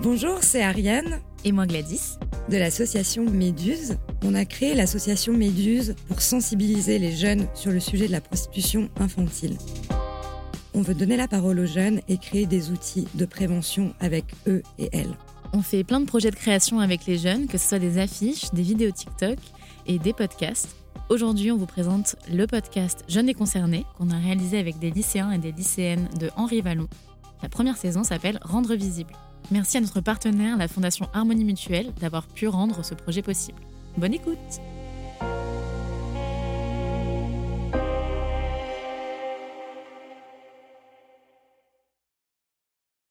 Bonjour, c'est Ariane. Et moi Gladys. De l'association Méduse. On a créé l'association Méduse pour sensibiliser les jeunes sur le sujet de la prostitution infantile. On veut donner la parole aux jeunes et créer des outils de prévention avec eux et elles. On fait plein de projets de création avec les jeunes, que ce soit des affiches, des vidéos TikTok et des podcasts. Aujourd'hui, on vous présente le podcast Jeunes et concernés qu'on a réalisé avec des lycéens et des lycéennes de Henri Vallon. La première saison s'appelle Rendre visible. Merci à notre partenaire, la Fondation Harmonie Mutuelle, d'avoir pu rendre ce projet possible. Bonne écoute